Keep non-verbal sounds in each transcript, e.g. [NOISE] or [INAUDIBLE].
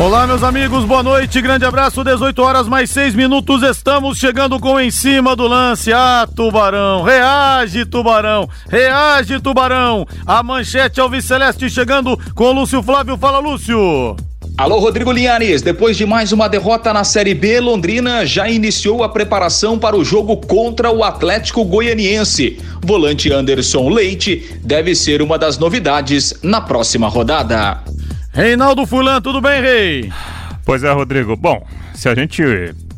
Olá, meus amigos, boa noite, grande abraço, 18 horas mais 6 minutos, estamos chegando com em cima do lance. Ah, Tubarão, reage, Tubarão, reage, Tubarão. A manchete Alves Celeste chegando com Lúcio Flávio. Fala, Lúcio. Alô, Rodrigo Linhares. Depois de mais uma derrota na Série B, Londrina já iniciou a preparação para o jogo contra o Atlético Goianiense. Volante Anderson Leite deve ser uma das novidades na próxima rodada. Reinaldo Fulan, tudo bem, Rei? Pois é, Rodrigo. Bom, se a gente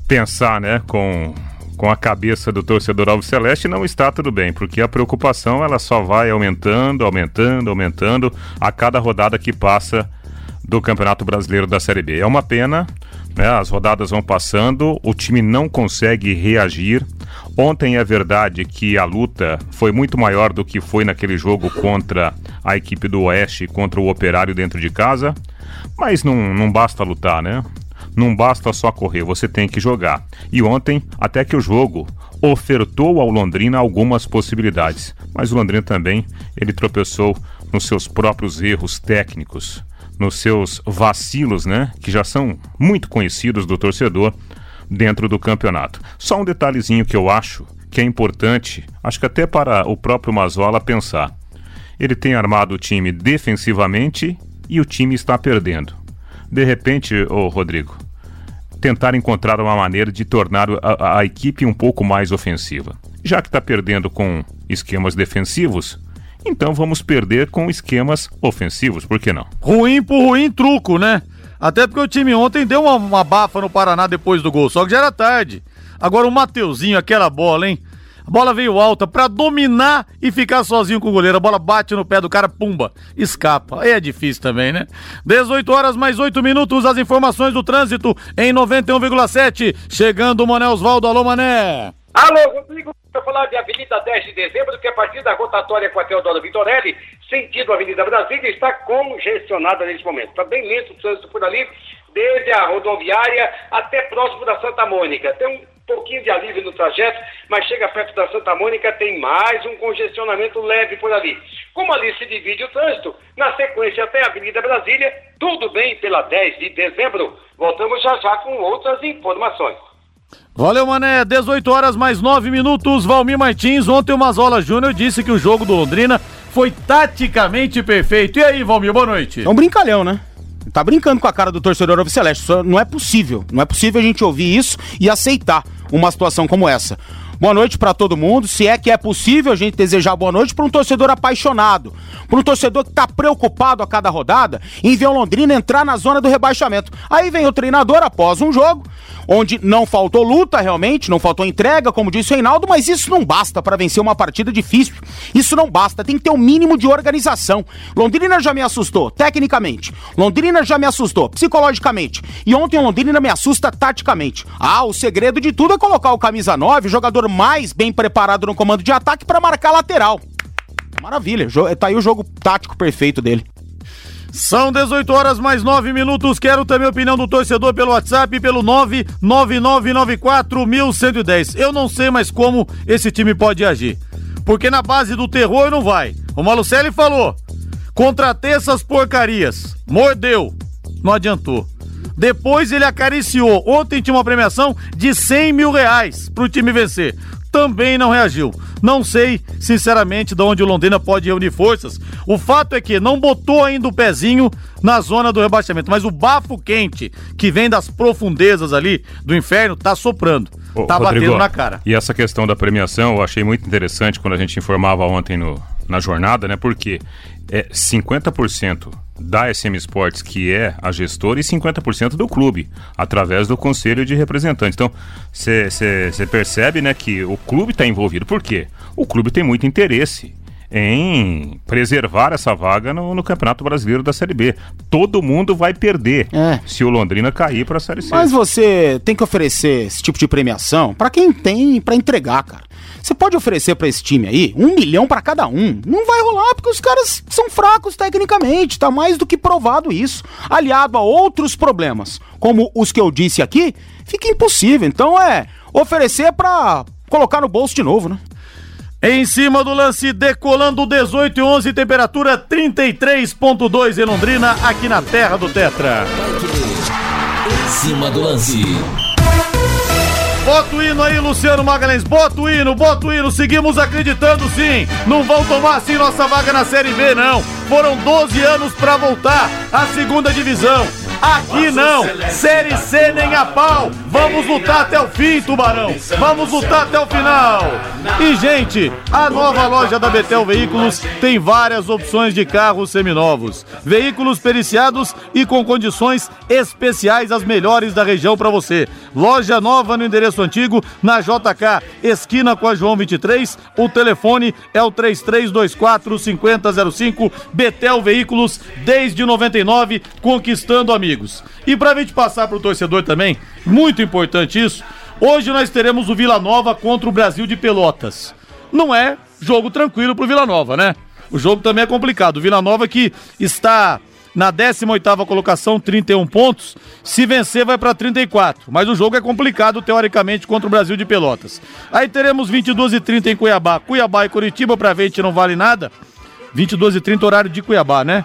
pensar, né, com com a cabeça do torcedor Alves Celeste não está tudo bem, porque a preocupação ela só vai aumentando, aumentando, aumentando a cada rodada que passa do Campeonato Brasileiro da Série B. É uma pena, né? As rodadas vão passando, o time não consegue reagir. Ontem é verdade que a luta foi muito maior do que foi naquele jogo contra a equipe do Oeste, contra o Operário dentro de casa. Mas não, não basta lutar, né? Não basta só correr, você tem que jogar. E ontem, até que o jogo ofertou ao Londrina algumas possibilidades. Mas o Londrina também, ele tropeçou nos seus próprios erros técnicos, nos seus vacilos, né? Que já são muito conhecidos do torcedor dentro do campeonato. Só um detalhezinho que eu acho que é importante, acho que até para o próprio Mazola pensar. Ele tem armado o time defensivamente e o time está perdendo. De repente, ô Rodrigo, tentar encontrar uma maneira de tornar a, a equipe um pouco mais ofensiva. Já que está perdendo com esquemas defensivos, então vamos perder com esquemas ofensivos, por que não? Ruim por ruim truco, né? Até porque o time ontem deu uma, uma bafa no Paraná depois do gol, só que já era tarde. Agora o Mateuzinho, aquela bola, hein? A bola veio alta para dominar e ficar sozinho com o goleiro. A bola bate no pé do cara, pumba, escapa. Aí é difícil também, né? 18 horas mais 8 minutos, as informações do trânsito em 91,7. Chegando o Mané Osvaldo. Alô, Mané. Alô, Rodrigo, para falar de Avenida 10 de Dezembro, que a partir da rotatória com a Teodoro Vitorelli, sentido Avenida Brasília, está congestionada nesse momento. Está bem lento o trânsito por ali, desde a rodoviária até próximo da Santa Mônica. Tem um pouquinho de alívio no trajeto, mas chega perto da Santa Mônica, tem mais um congestionamento leve por ali. Como ali se divide o trânsito, na sequência até a Avenida Brasília, tudo bem pela 10 de dezembro. Voltamos já já com outras informações. Valeu, Mané. 18 horas mais 9 minutos. Valmir Martins. Ontem o Mazola Júnior disse que o jogo do Londrina foi taticamente perfeito. E aí, Valmir, boa noite. É um brincalhão, né? Tá brincando com a cara do torcedor Alves Celeste. Não é possível. Não é possível a gente ouvir isso e aceitar uma situação como essa. Boa noite para todo mundo. Se é que é possível a gente desejar boa noite para um torcedor apaixonado, para um torcedor que está preocupado a cada rodada em ver o Londrina entrar na zona do rebaixamento. Aí vem o treinador após um jogo, onde não faltou luta realmente, não faltou entrega, como disse o Reinaldo, mas isso não basta para vencer uma partida difícil. Isso não basta, tem que ter um mínimo de organização. Londrina já me assustou tecnicamente. Londrina já me assustou psicologicamente. E ontem o Londrina me assusta taticamente. Ah, o segredo de tudo é colocar o camisa 9, o jogador mais bem preparado no comando de ataque para marcar lateral. Maravilha, tá aí o jogo tático perfeito dele. São 18 horas mais 9 minutos. Quero também a opinião do torcedor pelo WhatsApp pelo 999941110. Eu não sei mais como esse time pode agir. Porque na base do terror não vai. O Malucelli falou: contratei essas porcarias. Mordeu. Não adiantou. Depois ele acariciou. Ontem tinha uma premiação de 100 mil reais pro time vencer. Também não reagiu. Não sei, sinceramente, de onde o Londrina pode reunir forças. O fato é que não botou ainda o pezinho na zona do rebaixamento, mas o bafo quente que vem das profundezas ali do inferno tá soprando. Ô, tá Rodrigo, batendo na cara. E essa questão da premiação eu achei muito interessante quando a gente informava ontem no, na jornada, né? Porque é 50% da SM Sports, que é a gestora, e 50% do clube, através do conselho de representantes. Então, você percebe né, que o clube está envolvido. Por quê? O clube tem muito interesse em preservar essa vaga no, no, Campeonato Brasileiro da Série B. Todo mundo vai perder é. se o Londrina cair para a Série C. Mas você tem que oferecer esse tipo de premiação para quem tem para entregar, cara. Você pode oferecer para esse time aí um milhão para cada um. Não vai rolar porque os caras são fracos tecnicamente. Tá mais do que provado isso. Aliado a outros problemas, como os que eu disse aqui, fica impossível. Então é oferecer para colocar no bolso de novo, né? Em cima do lance, decolando 18 e 11, temperatura 33.2 em Londrina, aqui na terra do Tetra. Em cima do lance. Bota o hino aí, Luciano Magalhães. Bota o hino, bota o hino. Seguimos acreditando sim. Não vão tomar assim nossa vaga na Série B, não. Foram 12 anos para voltar à segunda divisão. Aqui não, Série C nem a pau. Vamos lutar até o fim, Tubarão. Vamos lutar até o final. E, gente, a nova loja da Betel Veículos tem várias opções de carros seminovos. Veículos periciados e com condições especiais, as melhores da região para você. Loja nova no endereço antigo, na JK, esquina com a João 23. O telefone é o 3324 5005. Betel Veículos, desde 99, conquistando amigos amigos. E pra gente passar pro torcedor também, muito importante isso, hoje nós teremos o Vila Nova contra o Brasil de Pelotas. Não é jogo tranquilo pro Vila Nova, né? O jogo também é complicado. O Vila Nova que está na 18ª colocação, 31 pontos. Se vencer vai para 34, mas o jogo é complicado teoricamente contra o Brasil de Pelotas. Aí teremos 22 e 30 em Cuiabá. Cuiabá e Curitiba para ver não vale nada. 22 e 30 horário de Cuiabá, né?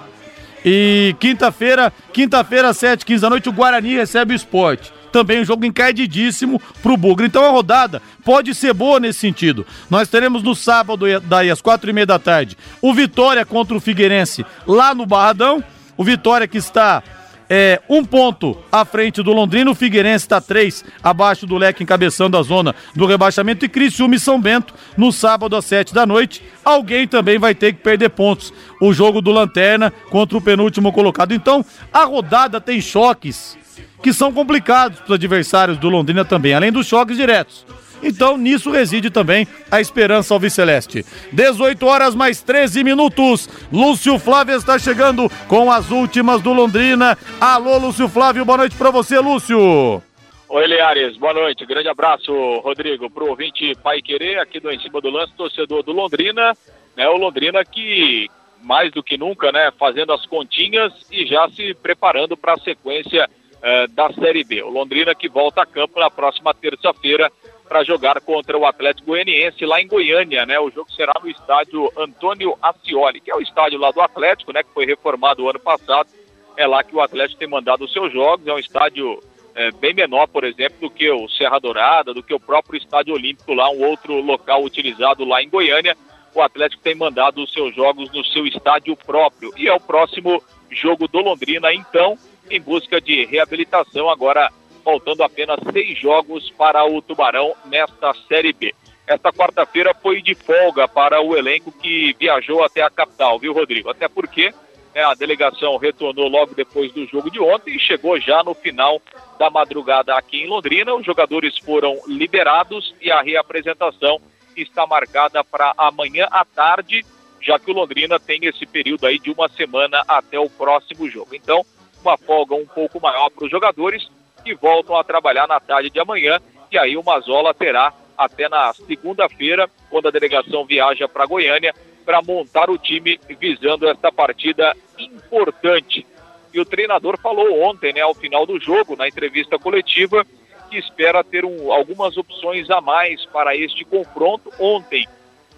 E quinta-feira, quinta-feira, 7 15 da noite, o Guarani recebe o esporte. Também um jogo encardidíssimo pro Bugre. Então a rodada pode ser boa nesse sentido. Nós teremos no sábado, daí às quatro e meia da tarde, o Vitória contra o Figueirense lá no Barradão. O Vitória que está é, um ponto à frente do Londrina, o Figueirense está três abaixo do leque, encabeçando a zona do rebaixamento, e Criciúma e São Bento no sábado às sete da noite. Alguém também vai ter que perder pontos. O jogo do Lanterna contra o penúltimo colocado. Então, a rodada tem choques que são complicados para os adversários do Londrina também, além dos choques diretos. Então, nisso reside também a esperança alviceleste. 18 horas mais 13 minutos. Lúcio Flávio está chegando com as últimas do Londrina. Alô, Lúcio Flávio, boa noite para você, Lúcio. Oi, Liares, boa noite. Grande abraço, Rodrigo, pro ouvinte Pai Querer, aqui do Em Cima do Lance, torcedor do Londrina. Né, o Londrina que, mais do que nunca, né, fazendo as continhas e já se preparando para a sequência eh, da Série B. O Londrina que volta a campo na próxima terça-feira para jogar contra o Atlético Goianiense lá em Goiânia, né? O jogo será no estádio Antônio Ascioli, que é o estádio lá do Atlético, né? Que foi reformado ano passado. É lá que o Atlético tem mandado os seus jogos. É um estádio é, bem menor, por exemplo, do que o Serra Dourada, do que o próprio Estádio Olímpico lá, um outro local utilizado lá em Goiânia. O Atlético tem mandado os seus jogos no seu estádio próprio. E é o próximo jogo do Londrina, então, em busca de reabilitação agora faltando apenas seis jogos para o Tubarão nesta Série B. Esta quarta-feira foi de folga para o elenco que viajou até a capital, viu, Rodrigo? Até porque né, a delegação retornou logo depois do jogo de ontem e chegou já no final da madrugada aqui em Londrina. Os jogadores foram liberados e a reapresentação está marcada para amanhã à tarde, já que o Londrina tem esse período aí de uma semana até o próximo jogo. Então, uma folga um pouco maior para os jogadores que voltam a trabalhar na tarde de amanhã. E aí o Mazola terá até na segunda-feira, quando a delegação viaja para Goiânia, para montar o time visando esta partida importante. E o treinador falou ontem, né, ao final do jogo, na entrevista coletiva, que espera ter um, algumas opções a mais para este confronto. Ontem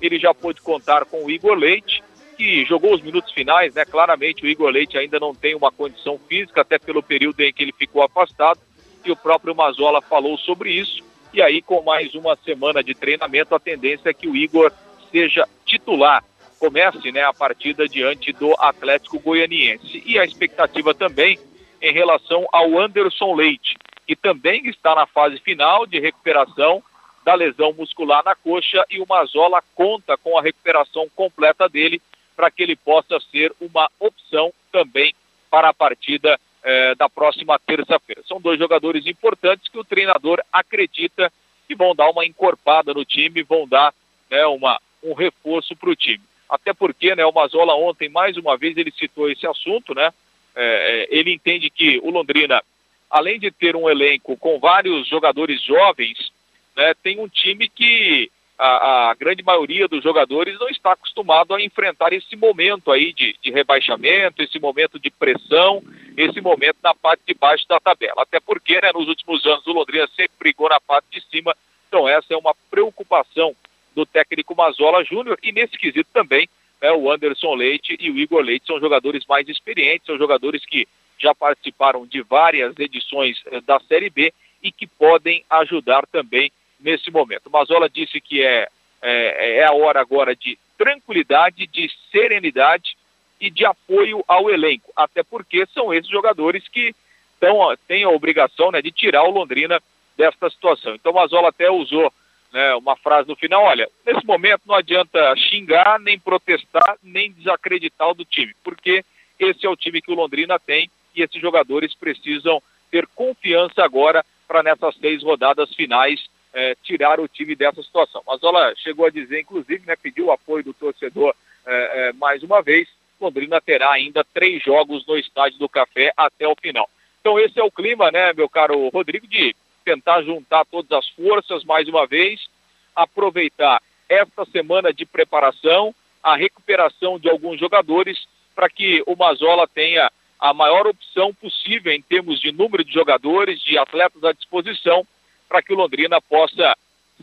ele já pôde contar com o Igor Leite, que jogou os minutos finais, né? Claramente o Igor Leite ainda não tem uma condição física, até pelo período em que ele ficou afastado e o próprio Mazola falou sobre isso. E aí, com mais uma semana de treinamento, a tendência é que o Igor seja titular. Comece né, a partida diante do Atlético Goianiense. E a expectativa também em relação ao Anderson Leite, que também está na fase final de recuperação da lesão muscular na coxa e o Mazola conta com a recuperação completa dele para que ele possa ser uma opção também para a partida eh, da próxima terça-feira. São dois jogadores importantes que o treinador acredita que vão dar uma encorpada no time, vão dar né, uma, um reforço para o time. Até porque né, o Mazola ontem, mais uma vez, ele citou esse assunto, né? É, ele entende que o Londrina, além de ter um elenco com vários jogadores jovens, né, tem um time que a, a, grande maioria dos jogadores não está acostumado a enfrentar esse momento aí de, de, rebaixamento, esse momento de pressão, esse momento na parte de baixo da tabela. Até porque, né, nos últimos anos, o Londrina sempre brigou na parte de cima, então essa é uma preocupação do técnico Mazola Júnior e nesse quesito também, né, o Anderson Leite e o Igor Leite são jogadores mais experientes, são jogadores que já participaram de várias edições eh, da Série B e que podem ajudar também nesse momento. Mazola disse que é, é, é a hora agora de tranquilidade, de serenidade e de apoio ao elenco, até porque são esses jogadores que tão, têm a obrigação né, de tirar o Londrina desta situação. Então, Mazola até usou né, uma frase no final: olha, nesse momento não adianta xingar, nem protestar, nem desacreditar o do time, porque esse é o time que o Londrina tem e esses jogadores precisam ter confiança agora para nessas seis rodadas finais é, tirar o time dessa situação. Mazola chegou a dizer, inclusive, né, pediu o apoio do torcedor é, é, mais uma vez. Londrina terá ainda três jogos no Estádio do Café até o final. Então esse é o clima, né, meu caro Rodrigo, de tentar juntar todas as forças mais uma vez, aproveitar esta semana de preparação, a recuperação de alguns jogadores, para que o Mazola tenha a maior opção possível em termos de número de jogadores, de atletas à disposição, para que o Londrina possa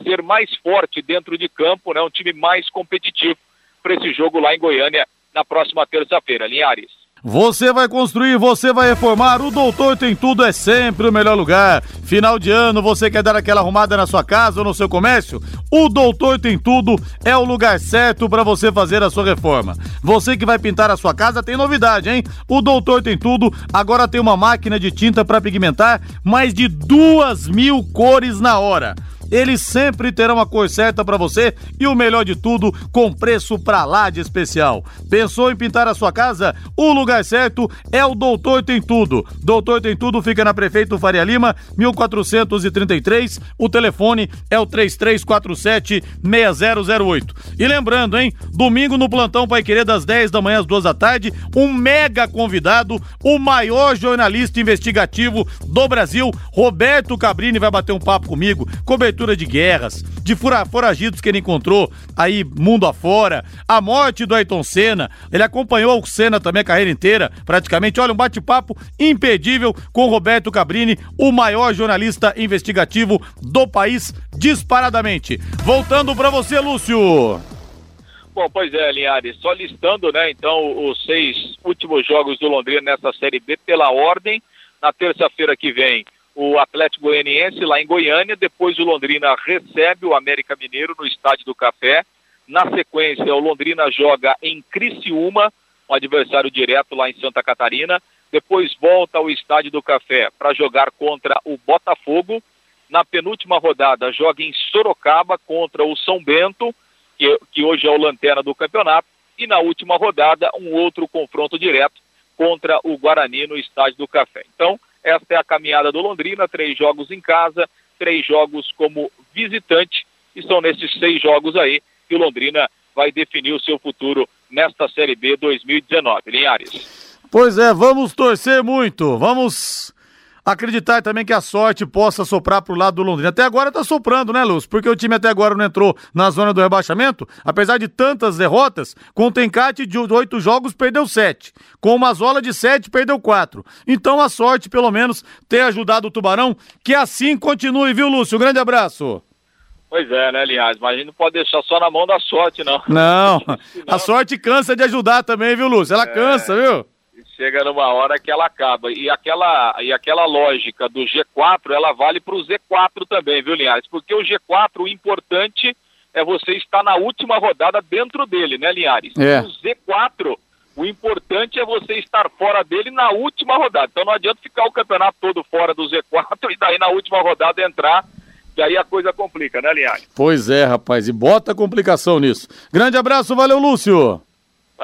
ser mais forte dentro de campo, né, um time mais competitivo para esse jogo lá em Goiânia na próxima terça-feira. Linhares. Você vai construir, você vai reformar, o Doutor Tem Tudo é sempre o melhor lugar. Final de ano, você quer dar aquela arrumada na sua casa ou no seu comércio? O Doutor Tem Tudo é o lugar certo para você fazer a sua reforma. Você que vai pintar a sua casa tem novidade, hein? O Doutor Tem Tudo agora tem uma máquina de tinta para pigmentar mais de duas mil cores na hora eles sempre terão a cor certa para você e o melhor de tudo, com preço pra lá de especial. Pensou em pintar a sua casa? O lugar certo é o Doutor Tem Tudo. Doutor Tem Tudo fica na Prefeito Faria Lima, 1433. O telefone é o 3347 6008. E lembrando, hein? Domingo no plantão Pai Querer das 10 da manhã às 2 da tarde, um mega convidado, o maior jornalista investigativo do Brasil, Roberto Cabrini vai bater um papo comigo. Cobertura cobertura de guerras, de foragidos que ele encontrou aí mundo afora, a morte do Ayrton Senna. Ele acompanhou o Senna também a carreira inteira, praticamente. Olha, um bate-papo impedível com Roberto Cabrini, o maior jornalista investigativo do país, disparadamente. Voltando para você, Lúcio. Bom, pois é, Linhares, só listando, né, então, os seis últimos jogos do Londrina nessa Série B pela ordem. Na terça-feira que vem, o Atlético Goianiense lá em Goiânia, depois o Londrina recebe o América Mineiro no Estádio do Café. Na sequência, o Londrina joga em Criciúma, um adversário direto lá em Santa Catarina. Depois volta ao Estádio do Café para jogar contra o Botafogo. Na penúltima rodada, joga em Sorocaba contra o São Bento, que, que hoje é o lanterna do campeonato. E na última rodada, um outro confronto direto contra o Guarani no Estádio do Café. Então, esta é a caminhada do Londrina, três jogos em casa, três jogos como visitante, e são nesses seis jogos aí que o Londrina vai definir o seu futuro nesta Série B 2019. Linhares. Pois é, vamos torcer muito, vamos acreditar também que a sorte possa soprar pro lado do Londrina. Até agora tá soprando, né, Luz? Porque o time até agora não entrou na zona do rebaixamento, apesar de tantas derrotas, com o Tencate de oito jogos perdeu sete, com o Mazola de sete perdeu quatro. Então a sorte, pelo menos, ter ajudado o Tubarão, que assim continue, viu, Lúcio? Um grande abraço. Pois é, né, aliás, mas a gente não pode deixar só na mão da sorte, não. Não, [LAUGHS] a sorte cansa de ajudar também, viu, Lúcio? Ela é... cansa, viu? Chega numa hora que ela acaba. E aquela, e aquela lógica do G4, ela vale para o Z4 também, viu, Linhares? Porque o G4, o importante é você estar na última rodada dentro dele, né, Linhares? É. O Z4, o importante é você estar fora dele na última rodada. Então não adianta ficar o campeonato todo fora do Z4 [LAUGHS] e daí na última rodada entrar e aí a coisa complica, né, Linhares? Pois é, rapaz, e bota complicação nisso. Grande abraço, valeu, Lúcio!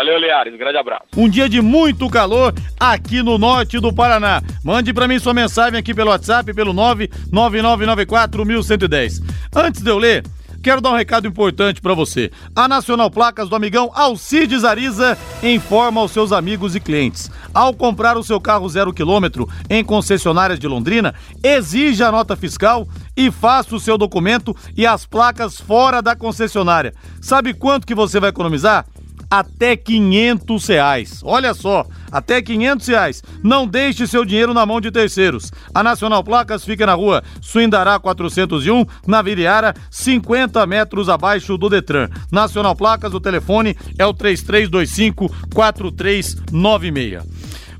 Valeu, Liares. Um grande abraço. Um dia de muito calor aqui no norte do Paraná. Mande para mim sua mensagem aqui pelo WhatsApp, pelo 999941110. Antes de eu ler, quero dar um recado importante para você. A Nacional Placas do amigão Alcides Ariza informa aos seus amigos e clientes. Ao comprar o seu carro zero quilômetro em concessionárias de Londrina, exija a nota fiscal e faça o seu documento e as placas fora da concessionária. Sabe quanto que você vai economizar? Até 500 reais. Olha só, até 500 reais. Não deixe seu dinheiro na mão de terceiros. A Nacional Placas fica na rua Suindará 401, na Viriara, 50 metros abaixo do Detran. Nacional Placas, o telefone é o 3325-4396.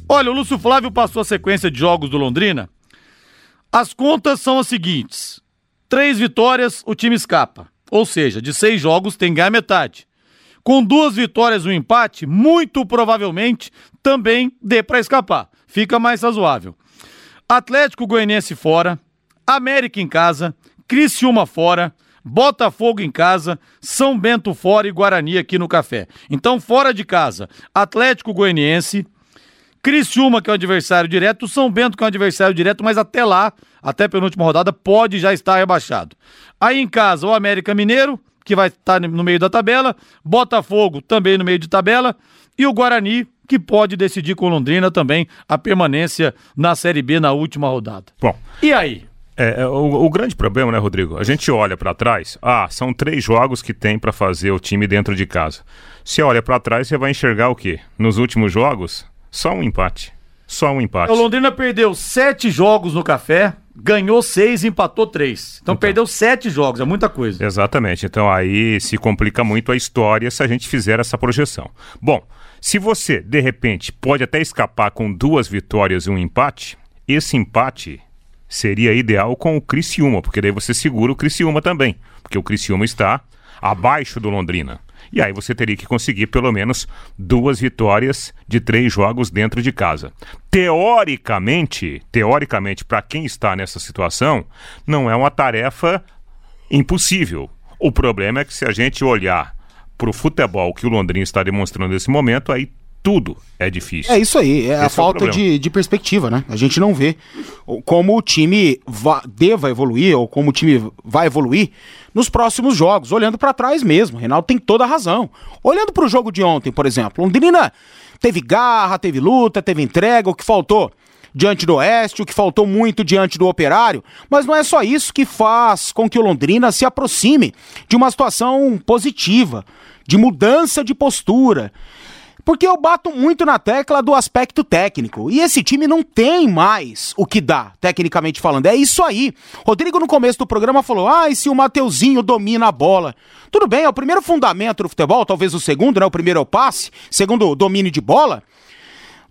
Olha, o Lúcio Flávio passou a sequência de jogos do Londrina. As contas são as seguintes: três vitórias, o time escapa. Ou seja, de seis jogos tem ganhar metade com duas vitórias e um empate, muito provavelmente também dê para escapar. Fica mais razoável. Atlético Goianiense fora, América em casa, Criciúma fora, Botafogo em casa, São Bento fora e Guarani aqui no Café. Então, fora de casa, Atlético Goianiense, Criciúma, que é o adversário direto, São Bento, que é o adversário direto, mas até lá, até penúltima rodada, pode já estar rebaixado. Aí em casa, o América Mineiro, que vai estar no meio da tabela, Botafogo também no meio de tabela e o Guarani que pode decidir com Londrina também a permanência na Série B na última rodada. Bom. E aí? É, é o, o, grande problema, né, Rodrigo? A gente olha para trás, ah, são três jogos que tem para fazer o time dentro de casa. Se olha para trás, você vai enxergar o quê? Nos últimos jogos, só um empate. Só um empate. O Londrina perdeu sete jogos no café, ganhou seis e empatou três. Então, então, perdeu sete jogos, é muita coisa. Exatamente. Então aí se complica muito a história se a gente fizer essa projeção. Bom, se você, de repente, pode até escapar com duas vitórias e um empate, esse empate seria ideal com o Criciúma, porque daí você segura o Criciúma também, porque o Criciúma está abaixo do Londrina. E aí você teria que conseguir pelo menos duas vitórias de três jogos dentro de casa. Teoricamente, teoricamente, para quem está nessa situação, não é uma tarefa impossível. O problema é que se a gente olhar para o futebol que o Londrina está demonstrando nesse momento, aí tudo é difícil. É isso aí, é Esse a é falta de, de perspectiva, né? A gente não vê como o time va, deva evoluir ou como o time vai evoluir nos próximos jogos, olhando para trás mesmo. O Reinaldo tem toda a razão. Olhando para o jogo de ontem, por exemplo, Londrina teve garra, teve luta, teve entrega, o que faltou diante do Oeste, o que faltou muito diante do Operário, mas não é só isso que faz com que o Londrina se aproxime de uma situação positiva, de mudança de postura, porque eu bato muito na tecla do aspecto técnico. E esse time não tem mais o que dá, tecnicamente falando. É isso aí. Rodrigo, no começo do programa, falou: ah, e se o Mateuzinho domina a bola? Tudo bem, é o primeiro fundamento do futebol, talvez o segundo, né? O primeiro é o passe, segundo o domínio de bola.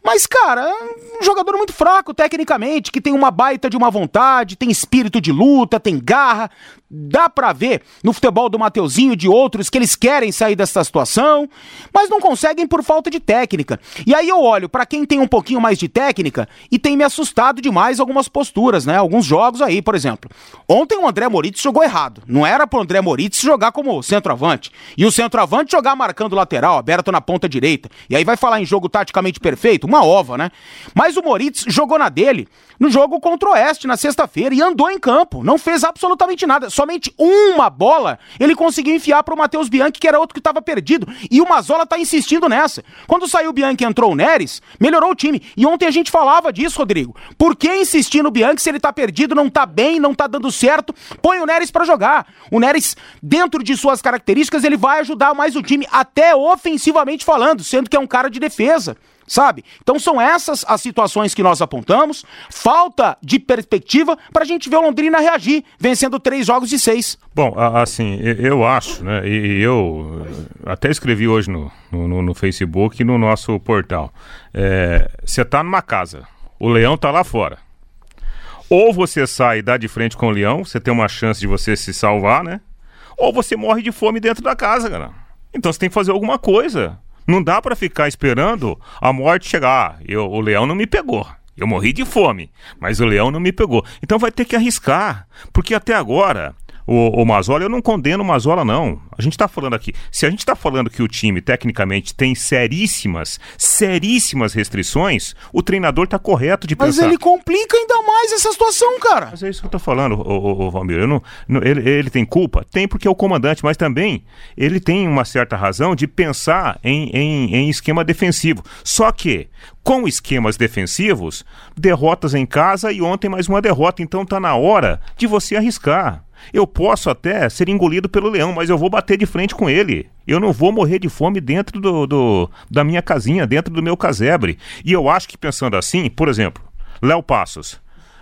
Mas, cara, é um jogador muito fraco tecnicamente, que tem uma baita de uma vontade, tem espírito de luta, tem garra. Dá pra ver no futebol do Mateuzinho e de outros que eles querem sair dessa situação, mas não conseguem por falta de técnica. E aí eu olho para quem tem um pouquinho mais de técnica e tem me assustado demais algumas posturas, né? Alguns jogos aí, por exemplo. Ontem o André Moritz jogou errado. Não era pro André Moritz jogar como centroavante. E o centroavante jogar marcando lateral, aberto na ponta direita. E aí vai falar em jogo taticamente perfeito? Uma ova, né? Mas o Moritz jogou na dele no jogo contra o Oeste na sexta-feira e andou em campo. Não fez absolutamente nada somente uma bola ele conseguiu enfiar para o Matheus Bianchi, que era outro que estava perdido. E o Mazola tá insistindo nessa. Quando saiu o Bianchi entrou o Neres, melhorou o time. E ontem a gente falava disso, Rodrigo. Por que insistir no Bianchi se ele tá perdido, não tá bem, não tá dando certo? Põe o Neres para jogar. O Neres, dentro de suas características, ele vai ajudar mais o time, até ofensivamente falando, sendo que é um cara de defesa sabe? Então são essas as situações que nós apontamos. Falta de perspectiva para a gente ver o Londrina reagir, vencendo três jogos de seis. Bom, assim, eu acho, né? E eu até escrevi hoje no, no, no Facebook e no nosso portal. Você é, está numa casa, o leão está lá fora. Ou você sai e dá de frente com o leão, você tem uma chance de você se salvar, né? Ou você morre de fome dentro da casa, cara. Então você tem que fazer alguma coisa. Não dá para ficar esperando a morte chegar. Eu, o leão não me pegou. Eu morri de fome, mas o leão não me pegou. Então vai ter que arriscar, porque até agora o, o Mazola, eu não condeno o Mazola, não. A gente está falando aqui. Se a gente está falando que o time, tecnicamente, tem seríssimas, seríssimas restrições, o treinador está correto de Mas pensar. ele complica ainda mais essa situação, cara. Mas é isso que eu tô falando, o, o, o Valmir. Não, não- ele, ele tem culpa? Tem porque é o comandante, mas também ele tem uma certa razão de pensar em, em, em esquema defensivo. Só que, com esquemas defensivos, derrotas em casa e ontem mais uma derrota. Então tá na hora de você arriscar. Eu posso até ser engolido pelo leão, mas eu vou bater de frente com ele. Eu não vou morrer de fome dentro do, do- da minha casinha, dentro do meu casebre. E eu acho que pensando assim, por exemplo, Léo Passos.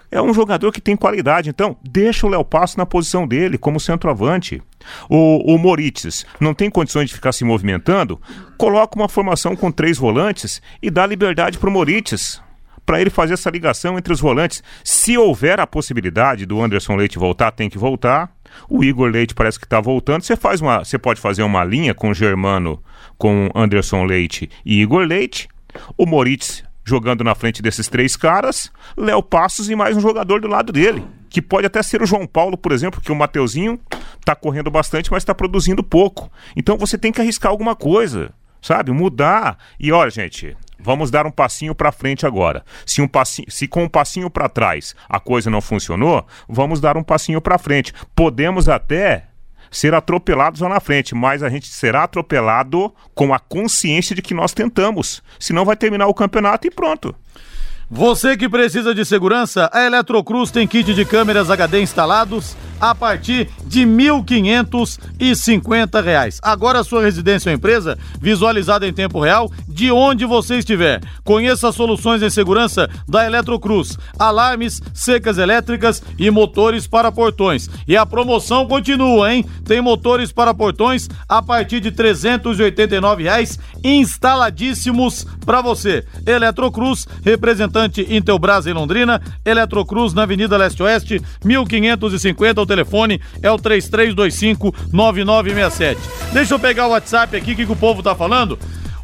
É um jogador que tem qualidade, então deixa o Léo Passo na posição dele, como centroavante. O, o Moritz não tem condições de ficar se movimentando, coloca uma formação com três volantes e dá liberdade para o Moritz, para ele fazer essa ligação entre os volantes. Se houver a possibilidade do Anderson Leite voltar, tem que voltar. O Igor Leite parece que está voltando. Você faz uma, você pode fazer uma linha com Germano, com Anderson Leite e Igor Leite. O Moritz jogando na frente desses três caras, Léo Passos e mais um jogador do lado dele. Que pode até ser o João Paulo, por exemplo, que o Mateuzinho tá correndo bastante, mas está produzindo pouco. Então você tem que arriscar alguma coisa, sabe? Mudar. E olha, gente, vamos dar um passinho para frente agora. Se, um se com um passinho para trás a coisa não funcionou, vamos dar um passinho para frente. Podemos até ser atropelados lá na frente, mas a gente será atropelado com a consciência de que nós tentamos. Senão vai terminar o campeonato e pronto. Você que precisa de segurança, a Eletrocruz tem kit de câmeras HD instalados a partir de 1.550 reais. Agora a sua residência ou empresa visualizada em tempo real de onde você estiver. Conheça as soluções em segurança da Eletrocruz. Alarmes, secas elétricas e motores para portões. E a promoção continua, hein? Tem motores para portões a partir de 389 reais instaladíssimos para você. Eletrocruz, representante Intelbras em Londrina, Eletrocruz na Avenida Leste Oeste, 1550, o telefone é o 3325 9967. Deixa eu pegar o WhatsApp aqui, o que, que o povo tá falando?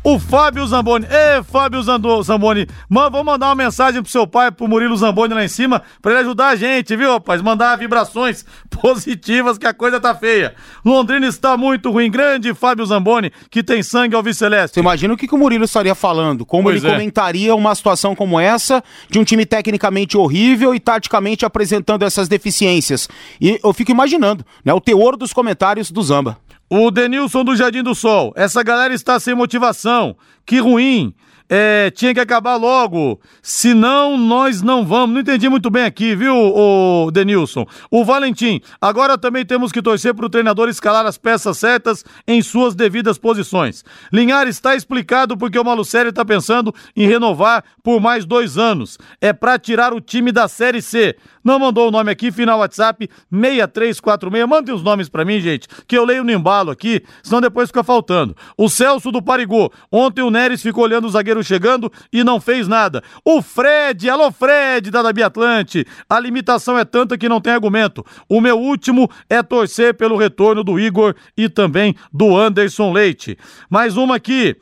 O Fábio Zamboni. Ê, Fábio Zando- Zamboni, man, vou mandar uma mensagem pro seu pai, pro Murilo Zamboni lá em cima, pra ele ajudar a gente, viu, rapaz? Mandar vibrações [LAUGHS] positivas que a coisa tá feia. Londrina está muito ruim. Grande Fábio Zamboni, que tem sangue ao Celeste. Você imagina o que, que o Murilo estaria falando? Como Pois ele é. comentaria uma situação como essa, de um time tecnicamente horrível e taticamente apresentando essas deficiências? E eu fico imaginando, né, o teor dos comentários do Zamba. O Denilson do Jardim do Sol. Essa galera está sem motivação. Que ruim. É, tinha que acabar logo. Senão nós não vamos. Não entendi muito bem aqui, viu, o Denilson? O Valentim. Agora também temos que torcer para o treinador escalar as peças certas em suas devidas posições. Linhares está explicado porque o Malucelli está pensando em renovar por mais dois anos. É para tirar o time da Série C. Não mandou o nome aqui, final WhatsApp 6346. Mandem os nomes pra mim, gente, que eu leio no embalo aqui, senão depois fica faltando. O Celso do Parigô. Ontem o Neres ficou olhando o zagueiro chegando e não fez nada. O Fred, alô Fred da Dabi Atlante. A limitação é tanta que não tem argumento. O meu último é torcer pelo retorno do Igor e também do Anderson Leite. Mais uma aqui.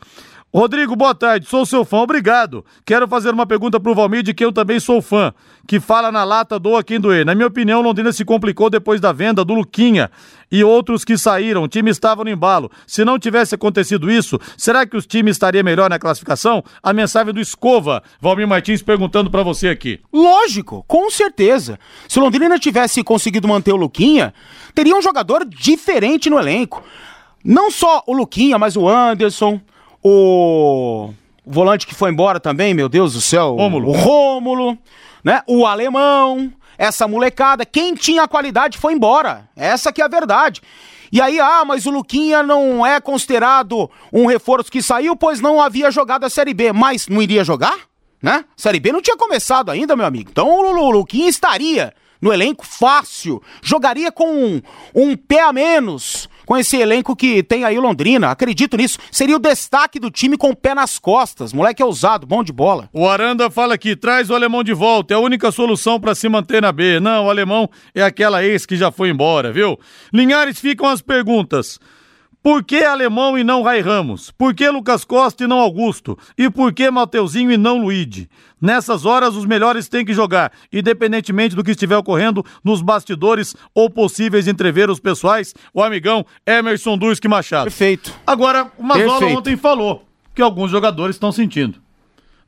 Rodrigo, boa tarde, sou seu fã, obrigado. Quero fazer uma pergunta pro Valmir, de quem eu também sou fã, que fala na lata, doa quem doer. Na minha opinião, Londrina se complicou depois da venda do Luquinha e outros que saíram. O time estava no embalo. Se não tivesse acontecido isso, será que os times estaria melhor na classificação? A mensagem do Escova, Valmir Martins perguntando pra você aqui. Lógico, com certeza. Se Londrina tivesse conseguido manter o Luquinha, teria um jogador diferente no elenco. Não só o Luquinha, mas o Anderson, o volante que foi embora também, meu Deus do céu. Rômulo. O Rômulo, né? O alemão, essa molecada. Quem tinha qualidade foi embora. Essa que é a verdade. E aí, ah, mas o Luquinha não é considerado um reforço que saiu, pois não havia jogado a Série B. Mas não iria jogar? Né? Série B não tinha começado ainda, meu amigo. Então o Lu- Luquinha estaria no elenco fácil. Jogaria com um, um pé a menos com esse elenco que tem aí Londrina. Acredito nisso. Seria o destaque do time com o pé nas costas. Moleque é ousado, bom de bola. O Aranda fala aqui, traz o alemão de volta, é a única solução pra se manter na B. Não, o alemão é aquela ex que já foi embora, viu? Linhares ficam as perguntas. Por que Alemão e não Rai Ramos? Por que Lucas Costa e não Augusto? E por que Mateuzinho e não Luigi? Nessas horas, os melhores têm que jogar, independentemente do que estiver ocorrendo nos bastidores ou possíveis entreveros pessoais, o amigão Emerson Dursky Machado. Perfeito. Agora, o Mazola Perfeito. ontem falou que alguns jogadores estão sentindo.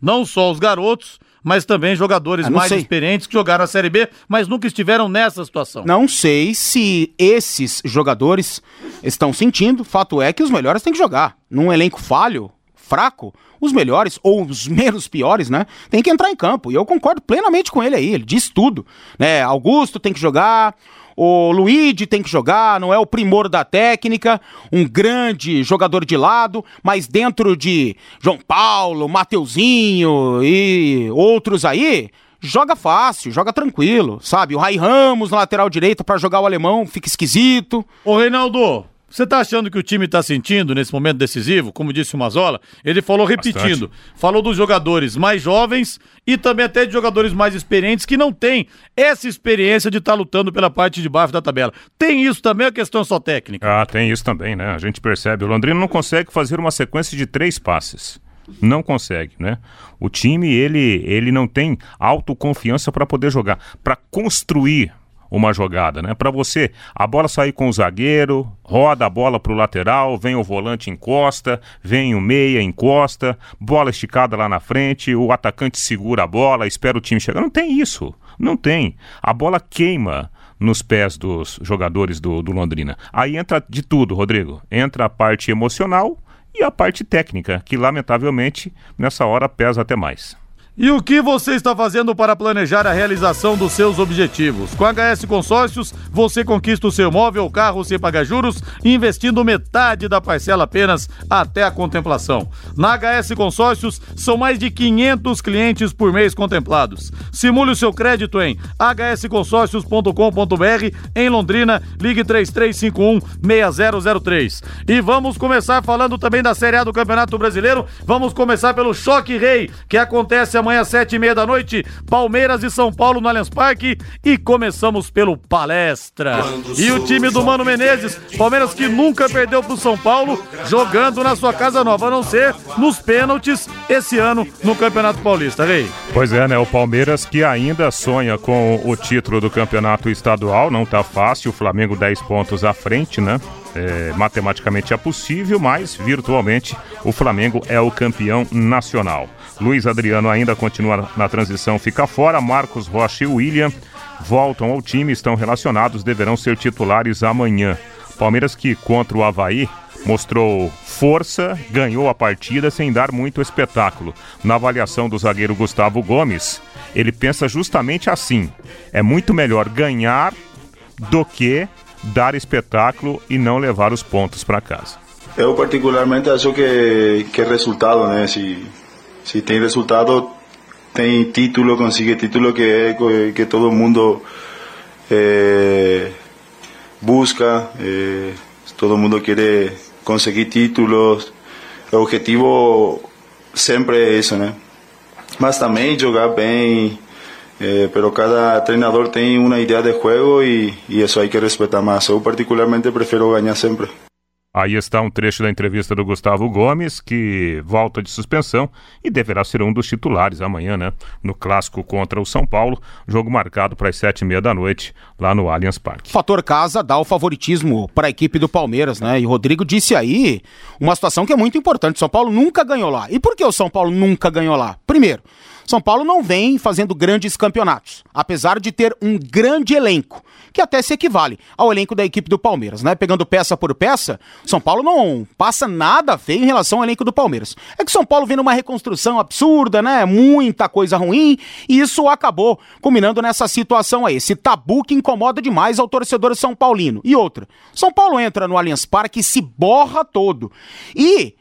Não só os garotos, mas também jogadores Ah, mais sei. experientes que jogaram a Série B, mas nunca estiveram nessa situação. Não sei se esses jogadores estão sentindo. Fato é que os melhores têm que jogar. Num elenco falho, fraco, os melhores, ou os [LAUGHS] menos piores, né? Tem que entrar em campo. E eu concordo plenamente com ele aí. Ele diz tudo. Né? Augusto tem que jogar. O Luigi tem que jogar, não é o primor da técnica, um grande jogador de lado, mas dentro de João Paulo, Mateuzinho e outros aí, joga fácil, joga tranquilo, sabe? O Rai Ramos na lateral direita pra jogar o alemão fica esquisito. Ô Reinaldo, você tá achando que o time tá sentindo nesse momento decisivo? Como disse o Mazola, ele falou repetindo. Falou dos jogadores mais jovens e também até de jogadores mais experientes que não têm essa experiência de estar lutando pela parte de baixo da tabela. Tem isso também, a questão é só técnica. Ah, tem isso também, né? A gente percebe. O Londrina não consegue fazer uma sequência de três passes. Não consegue, né? O time, ele, ele não tem autoconfiança para poder jogar, para construir uma jogada, né? Para você, a bola sair com o zagueiro, roda a bola pro lateral, vem o volante encosta, vem o meia encosta, bola esticada lá na frente, o atacante segura a bola, espera o time chegar. Não tem isso. Não tem. A bola queima nos pés dos jogadores do, do Londrina. Aí entra de tudo, Rodrigo. Entra a parte emocional e a parte técnica, que lamentavelmente nessa hora pesa até mais. E o que você está fazendo para planejar a realização dos seus objetivos? Com a HS Consórcios, você conquista o seu imóvel ou carro sem pagar juros, investindo metade da parcela apenas até a contemplação. Na HS Consórcios, são mais de 500 clientes por mês contemplados. Simule o seu crédito em hsconsórcios.com.br em Londrina, ligue 3351-6003. E vamos começar falando também da Série A do Campeonato Brasileiro. Vamos começar pelo Choque Rei, que acontece amanhã às sete e meia da noite, Palmeiras e São Paulo no Allianz Parque. E começamos pelo Palestra. E o time do Mano Menezes, Palmeiras que nunca perdeu pro São Paulo, jogando na sua casa nova, a não ser nos pênaltis esse ano no Campeonato Paulista, Rei. Pois é, né? O Palmeiras que ainda sonha com o título do campeonato estadual, não tá fácil. O Flamengo 10 pontos à frente, né? É, matematicamente é possível, mas virtualmente o Flamengo é o campeão nacional. Luiz Adriano ainda continua na transição, fica fora. Marcos Rocha e William voltam ao time, estão relacionados, deverão ser titulares amanhã. Palmeiras que contra o Havaí mostrou força, ganhou a partida sem dar muito espetáculo. Na avaliação do zagueiro Gustavo Gomes, ele pensa justamente assim: é muito melhor ganhar do que dar espetáculo e não levar os pontos para casa. Eu particularmente acho que, que resultado, né? Se, se tem resultado, tem título, consigue título que é co- que todo mundo eh, busca, eh, todo mundo quer conseguir títulos. O objetivo sempre é isso, né? Mas também jogar bem, eh, pero cada treinador tem uma ideia de jogo e, e isso hay que respeitar mais. Eu particularmente prefiro ganhar sempre. Aí está um trecho da entrevista do Gustavo Gomes, que volta de suspensão e deverá ser um dos titulares amanhã, né? No clássico contra o São Paulo, jogo marcado para as sete e meia da noite, lá no Allianz Parque. Fator casa dá o favoritismo para a equipe do Palmeiras, né? E o Rodrigo disse aí uma situação que é muito importante. São Paulo nunca ganhou lá. E por que o São Paulo nunca ganhou lá? Primeiro, São Paulo não vem fazendo grandes campeonatos, apesar de ter um grande elenco, que até se equivale ao elenco da equipe do Palmeiras, né? Pegando peça por peça, São Paulo não passa nada feio em relação ao elenco do Palmeiras. É que São Paulo vem numa reconstrução absurda, né? Muita coisa ruim, e isso acabou culminando nessa situação aí, esse tabu que incomoda demais ao torcedor São Paulino. E outra, São Paulo entra no Allianz Parque e se borra todo. E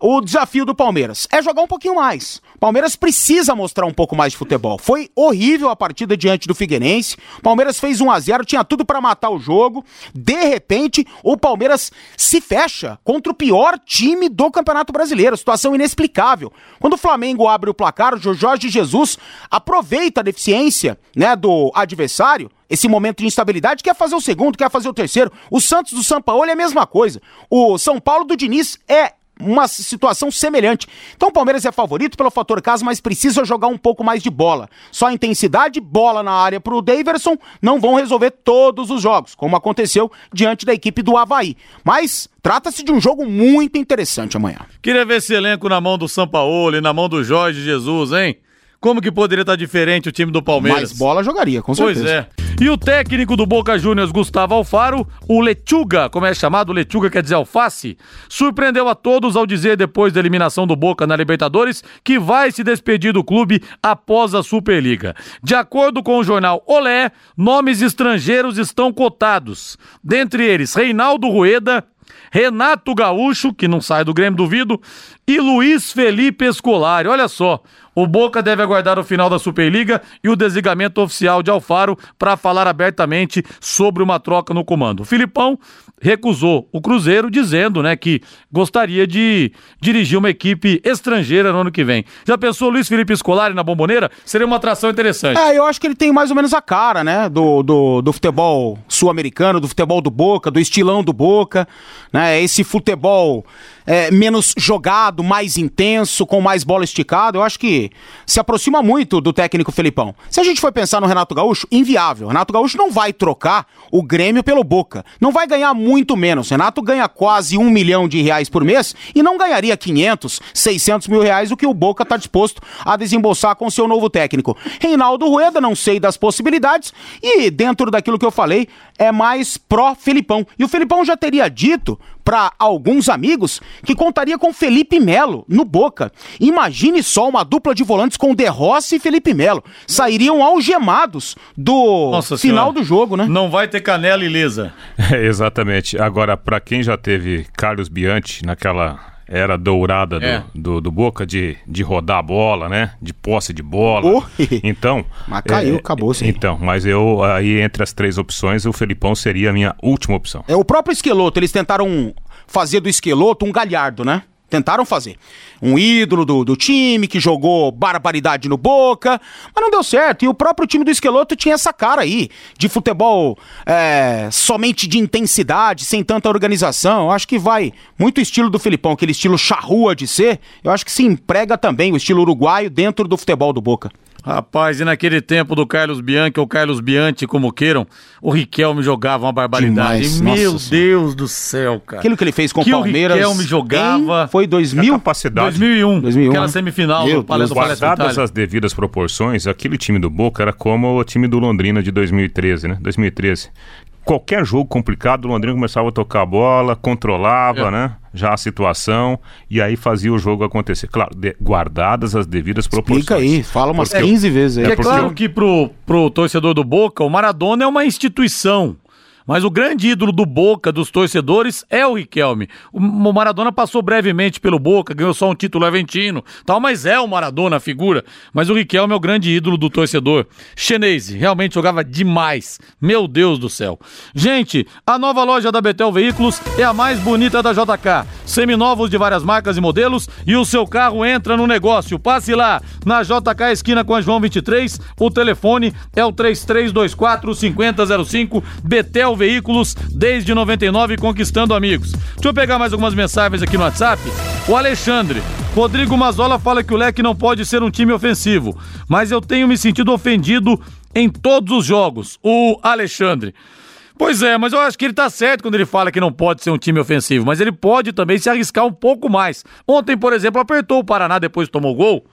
o desafio do Palmeiras? É jogar um pouquinho mais. Palmeiras precisa mostrar um pouco mais de futebol. Foi horrível a partida diante do Figueirense. Palmeiras fez 1 a 0, tinha tudo para matar o jogo. De repente, o Palmeiras se fecha contra o pior time do Campeonato Brasileiro. Situação inexplicável. Quando o Flamengo abre o placar, o Jorge Jesus aproveita a deficiência, né, do adversário esse momento de instabilidade, quer fazer o segundo, quer fazer o terceiro. O Santos do São Paulo é a mesma coisa. O São Paulo do Diniz é uma situação semelhante. Então o Palmeiras é favorito pelo fator casa, mas precisa jogar um pouco mais de bola. Só intensidade, bola na área para o Daverson não vão resolver todos os jogos, como aconteceu diante da equipe do Havaí. Mas trata-se de um jogo muito interessante amanhã. Queria ver esse elenco na mão do Sampaoli, na mão do Jorge Jesus, hein? Como que poderia estar diferente o time do Palmeiras? Mais bola jogaria, com certeza. Pois é. E o técnico do Boca Juniors, Gustavo Alfaro, o Lechuga, como é chamado, Lechuga quer dizer alface, surpreendeu a todos ao dizer depois da eliminação do Boca na Libertadores que vai se despedir do clube após a Superliga. De acordo com o jornal Olé, nomes estrangeiros estão cotados. Dentre eles, Reinaldo Rueda, Renato Gaúcho, que não sai do Grêmio, duvido, e Luiz Felipe Escolari. Olha só, o Boca deve aguardar o final da Superliga e o desligamento oficial de Alfaro para falar abertamente sobre uma troca no comando. O Filipão recusou o Cruzeiro, dizendo né, que gostaria de dirigir uma equipe estrangeira no ano que vem. Já pensou Luiz Felipe Scolari na bomboneira? Seria uma atração interessante. É, eu acho que ele tem mais ou menos a cara, né, do, do, do futebol sul-americano, do futebol do Boca, do estilão do Boca, né, esse futebol é, menos jogado, mais intenso, com mais bola esticada, eu acho que se aproxima muito do técnico Felipão. Se a gente for pensar no Renato Gaúcho, inviável. Renato Gaúcho não vai trocar o Grêmio pelo Boca. Não vai ganhar muito menos. Renato ganha quase um milhão de reais por mês e não ganharia 500, 600 mil reais, o que o Boca está disposto a desembolsar com seu novo técnico. Reinaldo Rueda, não sei das possibilidades, e dentro daquilo que eu falei, é mais pró-Felipão. E o Felipão já teria dito para alguns amigos que contaria com Felipe Melo no Boca. Imagine só uma dupla de volantes com De Rossi e Felipe Melo. Sairiam algemados do Nossa final Senhora. do jogo, né? Não vai ter canela e lisa. É, exatamente. Agora, para quem já teve Carlos Bianchi naquela era dourada do, É. do, do Boca de, de rodar a bola, né? De posse de bola. Oh. Então. Mas caiu, acabou, sim. Então, mas eu aí entre as três opções, o Felipão seria a minha última opção. É o próprio Esqueloto, eles tentaram fazer do Esqueloto um galhardo, né? Tentaram fazer. Um ídolo do, do time que jogou barbaridade no Boca, mas não deu certo. E o próprio time do Esqueloto tinha essa cara aí, de futebol é, somente de intensidade, sem tanta organização. Eu acho que vai muito estilo do Filipão, aquele estilo charrua de ser. Eu acho que se emprega também o estilo uruguaio dentro do futebol do Boca. Rapaz, e naquele tempo do Carlos Bianchi ou Carlos Bianchi, como queiram, o Riquelme jogava uma barbaridade. Demais, Meu nossa Deus do céu, cara. Aquilo que ele fez com o que Palmeiras. o Riquelme jogava. em- Foi 2000? A capacidade. 2001, 2001, aquela né? semifinal Meu do Palestra Guardadas as devidas proporções, aquele time do Boca era como o time do Londrina de 2013, né? 2013. Qualquer jogo complicado, o Londrina começava a tocar a bola, controlava, É. né? Já a situação e aí fazia o jogo acontecer. Claro, de- guardadas as devidas proporções. Explica aí, fala umas Porque- 15 vezes aí. É, porque claro eu- que pro, pro torcedor do Boca, o Maradona é uma instituição. Mas o grande ídolo do Boca, dos torcedores, é o Riquelme. O Maradona passou brevemente pelo Boca, ganhou só um título argentino, tal, mas é o Maradona a figura. Mas o Riquelme é o grande ídolo do torcedor. Chenese, realmente jogava demais. Meu Deus do céu. Gente, a nova loja da Betel Veículos é a mais bonita da JK. Seminovos de várias marcas e modelos e o seu carro entra no negócio. Passe lá na JK esquina com a João 23. O telefone é o 3324 5005. Betel Veículos desde 99 conquistando amigos. Deixa eu pegar mais algumas mensagens aqui no WhatsApp. O Alexandre. Rodrigo Mazola fala que o Leque não pode ser um time ofensivo, mas eu tenho me sentido ofendido em todos os jogos. O Alexandre. Pois é, mas eu acho que ele tá certo quando ele fala que não pode ser um time ofensivo, mas ele pode também se arriscar um pouco mais. Ontem, por exemplo, apertou o Paraná depois tomou gol.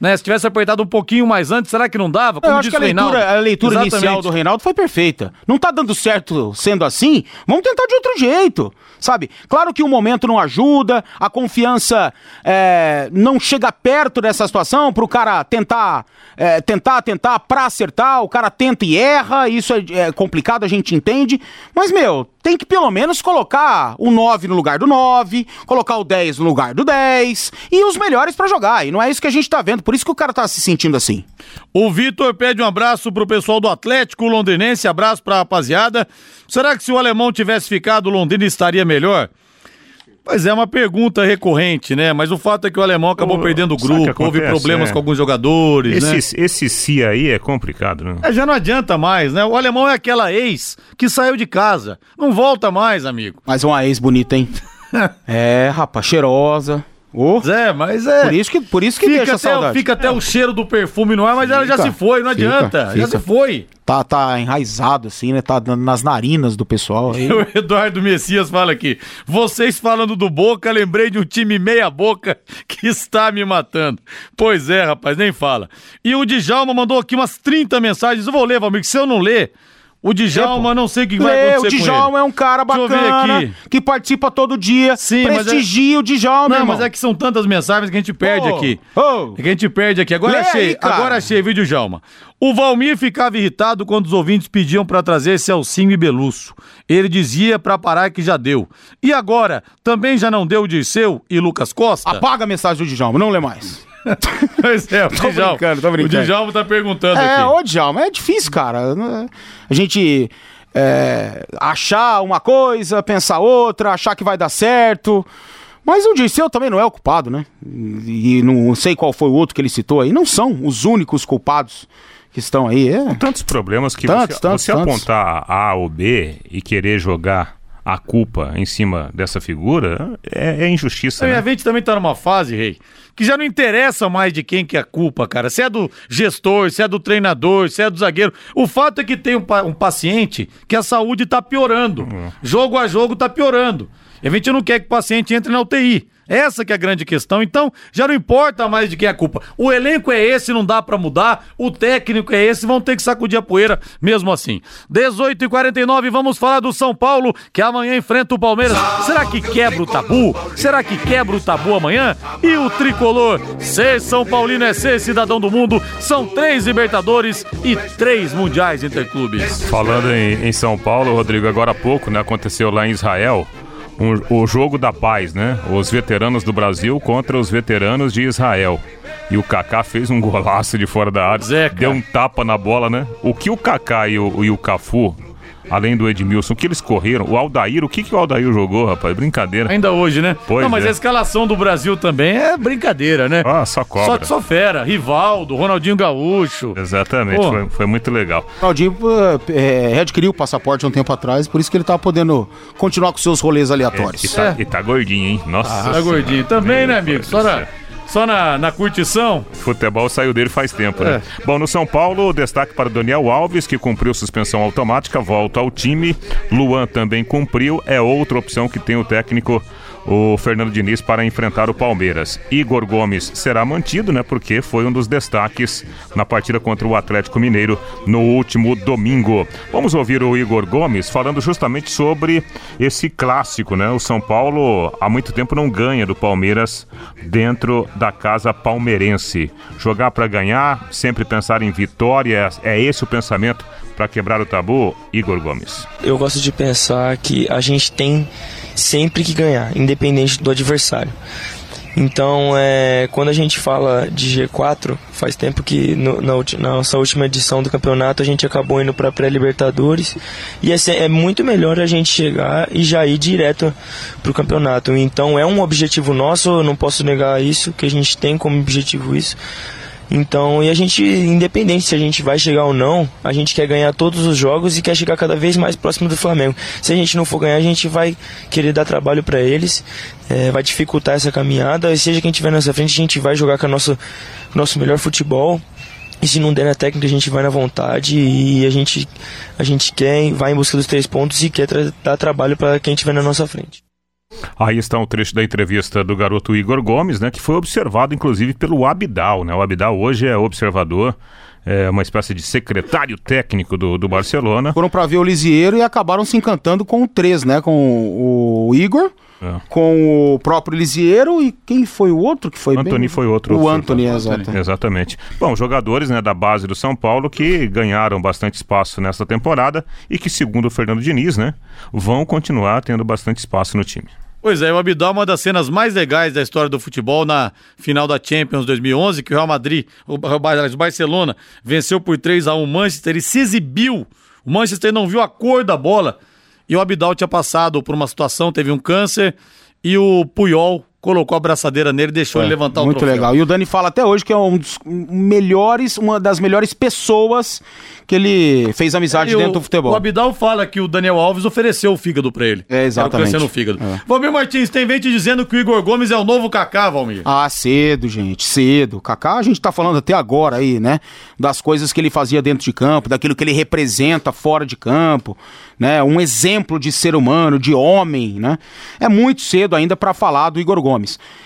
Né? Se tivesse apertado um pouquinho mais antes, será que não dava? Eu acho disse que a Reinaldo. leitura, a leitura Exatamente. inicial do Reinaldo foi perfeita. Não tá dando certo sendo assim? Vamos tentar de outro jeito, sabe? Claro que o momento não ajuda, a confiança é, não chega perto dessa situação pro cara tentar, é, tentar, tentar pra acertar. O cara tenta e erra, isso é, é complicado, a gente entende. Mas, meu, tem que pelo menos colocar o 9 no lugar do 9, colocar o 10 no lugar do 10 e os melhores pra jogar. E não é isso que a gente tá vendo, por isso que o cara tá se sentindo assim. O Vitor pede um abraço pro pessoal do Atlético Londrinense, abraço pra rapaziada. Será que se o alemão tivesse ficado, Londrina estaria melhor? Pois é, uma pergunta recorrente, né? Mas o fato é que o alemão acabou Ô, perdendo o o grupo, houve acontece, problemas é? com alguns jogadores, né? Esse, esse si aí é complicado, né? É, já não adianta mais, né? O alemão é aquela ex que saiu de casa. Não volta mais, amigo. Mas uma ex bonita, hein? [LAUGHS] é, rapaz, cheirosa. Ô, É, mas é. por isso que, por isso que fica, deixa até, saudade. fica até o cheiro do perfume no ar, mas ela já Fica, se foi, não fica, adianta. Já fica. se foi. Tá, tá enraizado assim, né? Tá nas narinas do pessoal aí. [LAUGHS] O Eduardo Messias fala aqui. Vocês falando do Boca, lembrei de um time meia-boca que está me matando. Pois é, rapaz, nem fala. E o Djalma mandou aqui umas 30 mensagens. Eu vou ler, amigo. Se eu não ler, o Djalma, não sei o que vai Lê, acontecer o com Djalma ele. é um cara bacana, que participa todo dia. Sim, é- prestigia o Djalma, Não, irmão. mas é que são tantas mensagens que a gente perde Ô, aqui. É que a gente perde aqui. Agora Lê achei, aí, agora achei, viu, Djalma? O Valmir ficava irritado quando os ouvintes pediam pra trazer Celcinho e Belusso. Ele dizia pra parar que já deu. E agora, também já não deu o Dirceu e Lucas Costa? Apaga a mensagem do Djalma, não lê mais. [LAUGHS] Pois é, o Tô Djalma, brincando, tô brincando. O Djalma tá perguntando É, aqui. ô Djalma, é difícil, cara. A gente é, achar uma coisa, pensar outra, achar que vai dar certo. Mas o Dirceu também não é o culpado, né? E não sei qual foi o outro que ele citou aí. Não são os únicos culpados que estão aí. É. Tantos problemas que Tantos, você, tantos, você tantos. apontar A ou B e querer jogar a culpa em cima dessa figura é, é injustiça. E né? a gente também tá numa fase, Rei, que já não interessa mais de quem que é a culpa, cara. Se é do gestor, se é do treinador, se é do zagueiro. O fato é que tem um, um paciente que a saúde tá piorando. Jogo a jogo tá piorando. E a gente não quer que o paciente entre na UTI. Essa que é a grande questão. Então, já não importa mais de quem é a culpa. O elenco é esse, não dá pra mudar. O técnico é esse, vão ter que sacudir a poeira mesmo assim. 18 e 49 vamos falar do São Paulo, que amanhã enfrenta o Palmeiras. Será que quebra o tabu? Será que quebra o tabu amanhã? E o tricolor? Ser São Paulino é ser cidadão do mundo. São três Libertadores e três Mundiais Interclubes. Falando em, em São Paulo, Rodrigo, agora há pouco, né, aconteceu lá em Israel um- o jogo da paz, né? Os veteranos do Brasil contra os veteranos de Israel. E o Kaká fez um [LAUGHS] golaço de fora da área, Zeca. deu um tapa na bola, né? O que o Kaká e o, e o Cafu, além do Edmilson, o que eles correram? O Aldair, o que, que o Aldair jogou, rapaz? Brincadeira. Ainda hoje, né? Pois não, mas é. a escalação do Brasil também é brincadeira, né? Ah, só cobra. Só, só fera. Rivaldo, Ronaldinho Gaúcho. Exatamente, foi, foi muito legal. O Claudinho é, readquiriu o passaporte há um tempo atrás, por isso que ele tá podendo continuar com seus rolês aleatórios. E tá, e tá gordinho, hein? Nossa. Tá Senhora. gordinho também, né, amigo? Meu Só na, na curtição. Futebol saiu dele faz tempo, né? É. Bom, no São Paulo, destaque para Daniel Alves, que cumpriu suspensão automática, volta ao time. Luan também cumpriu, é outra opção que tem o técnico, o Fernando Diniz, para enfrentar o Palmeiras. Igor Gomes será mantido, né? Porque foi um dos destaques na partida contra o Atlético Mineiro no último domingo. Vamos ouvir o Igor Gomes falando justamente sobre esse clássico, né? O São Paulo há muito tempo não ganha do Palmeiras dentro da casa palmeirense. Jogar para ganhar, sempre pensar em vitória, é esse o pensamento para quebrar o tabu, Igor Gomes. eu gosto de pensar que a gente tem sempre que ganhar, independente do adversário. Então, é, quando a gente fala de G4, faz tempo que no- na, na nossa última edição do campeonato a gente acabou indo para pré-Libertadores e é, é muito melhor a gente chegar e já ir direto para o campeonato. Então, é um objetivo nosso, eu não posso negar isso, que a gente tem como objetivo isso. Então, e a gente, independente se a gente vai chegar ou não, a gente quer ganhar todos os jogos e quer chegar cada vez mais próximo do Flamengo. Se a gente não for ganhar, a gente vai querer dar trabalho para eles, eh, vai dificultar essa caminhada. E seja quem tiver nessa frente, a gente vai jogar com o nosso, nosso melhor futebol. E se não der na técnica, a gente vai na vontade e a gente, a gente quer, vai em busca dos três pontos e quer tra- dar trabalho para quem tiver na nossa frente. Aí está um trecho da entrevista do garoto Igor Gomes, né, que foi observado inclusive pelo Abdal, né? O Abdal hoje é observador é, uma espécie de secretário técnico do, do Barcelona. Foram para ver o Lisieiro e acabaram se encantando com o três, né? Com o Igor, É. com o próprio Lisieiro e quem foi o outro que foi O Antony bem? foi outro. O Anthony, exato. Exatamente. Bom, jogadores né, da base do São Paulo que ganharam bastante espaço nesta temporada e que, segundo o Fernando Diniz, né, vão continuar tendo bastante espaço no time. Pois é, o Abidal, uma das cenas mais legais da história do futebol na final da Champions 2011, que o Real Madrid, o Barcelona, venceu por 3 a 1 o Manchester e se exibiu. O Manchester não viu a cor da bola e o Abidal tinha passado por uma situação, teve um câncer e o Puyol colocou a braçadeira nele e deixou ele levantar o É, Muito troféu. legal. E o Dani fala até hoje que é um dos melhores, uma das melhores pessoas que ele fez amizade E dentro o, do futebol. O Abidal fala que o Daniel Alves ofereceu o fígado pra ele. É, exatamente. Era o fígado. É. Valmir Martins, tem gente dizendo que o Igor Gomes é o novo Kaká, Valmir. Ah, cedo, gente, cedo. Kaká, a gente tá falando até agora aí, né? Das coisas que ele fazia dentro de campo, daquilo que ele representa fora de campo, né? Um exemplo de ser humano, de homem, né? É muito cedo ainda pra falar do Igor Gomes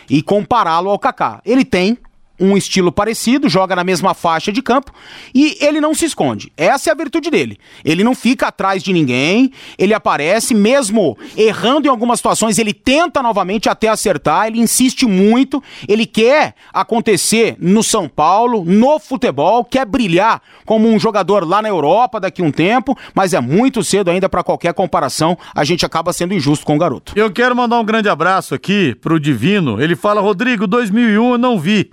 e compará-lo ao Kaká. Ele tem um estilo parecido, joga na mesma faixa de campo e ele não se esconde. Essa é a virtude dele. Ele não fica atrás de ninguém, ele aparece, mesmo errando em algumas situações, ele tenta novamente até acertar, ele insiste muito, ele quer acontecer no São Paulo, no futebol, quer brilhar como um jogador lá na Europa daqui a um tempo, mas é muito cedo ainda para qualquer comparação, a gente acaba sendo injusto com o garoto. Eu quero mandar um grande abraço aqui pro Divino. Ele fala, Rodrigo, 2001 eu não vi,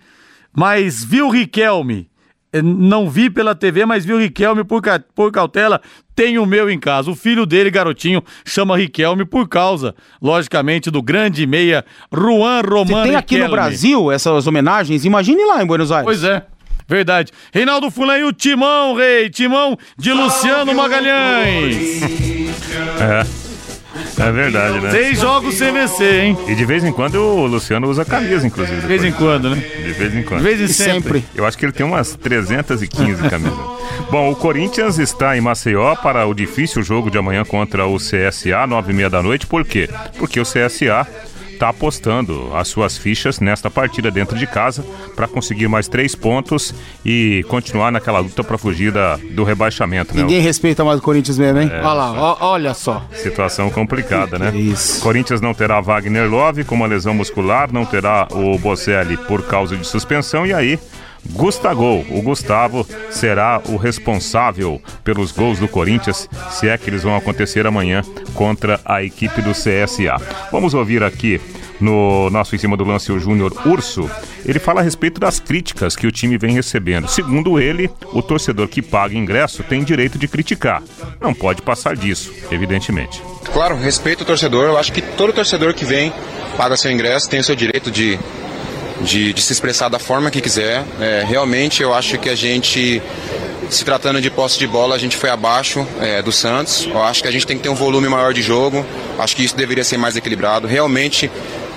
mas vi o Riquelme. Eh, Não vi pela TV, mas vi o Riquelme por, ca- por cautela. Tem o meu em casa. O filho dele, garotinho, chama Riquelme por causa, logicamente, do grande meia Juan Romano tem aqui no Riquelme. Brasil essas homenagens, imagine lá em Buenos Aires. Pois é. Verdade. Reinaldo Fulan e o Timão, rei. Timão de Luciano Magalhães. É. É verdade, né? Seis jogos sem vencer, hein? E de vez em quando o Luciano usa camisa, inclusive. De vez em quando, né? De vez em quando. De vez em sempre. Eu acho que ele tem umas 315 camisas. Bom, o Corinthians está em Maceió para o difícil jogo de amanhã contra o CSA, nove e meia da noite. Por quê? Porque o CSA está apostando as suas fichas nesta partida dentro de casa para conseguir mais três pontos e continuar naquela luta para fugir da, do rebaixamento. Né? Ninguém respeita mais o Corinthians mesmo, hein? É. Olha lá, ó- olha só. Situação complicada, né? Isso. Corinthians não terá Wagner Love com uma lesão muscular, não terá o Bocelli por causa de suspensão e aí Gustavo, o Gustavo será o responsável pelos gols do Corinthians, se é que eles vão acontecer amanhã contra a equipe do CSA. Vamos ouvir aqui no nosso em cima do lance o Júnior Urso. Ele fala a respeito das críticas que o time vem recebendo. Segundo ele, o torcedor que paga ingresso tem direito de criticar. Não pode passar disso, evidentemente. Claro, respeito o torcedor. Eu acho que todo torcedor que vem, paga seu ingresso, tem o seu direito de, de, de se expressar da forma que quiser. É, realmente, eu acho que a gente, se tratando de posse de bola, a gente foi abaixo é, do Santos. Eu acho que a gente tem que ter um volume maior de jogo. Acho que isso deveria ser mais equilibrado. Realmente,